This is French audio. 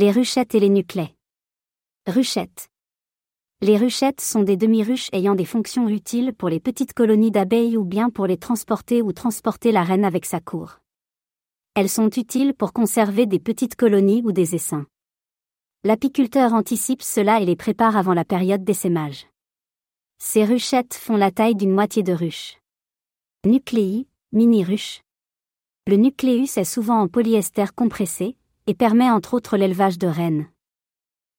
Les ruchettes et les nuclets. Ruchettes. Les ruchettes sont des demi-ruches ayant des fonctions utiles pour les petites colonies d'abeilles ou bien pour les transporter ou transporter la reine avec sa cour. Elles sont utiles pour conserver des petites colonies ou des essaims. L'apiculteur anticipe cela et les prépare avant la période d'essaimage. Ces ruchettes font la taille d'une moitié de ruche. Nucléi, mini-ruche. Le nucléus est souvent en polyester compressé, et permet entre autres l'élevage de rennes.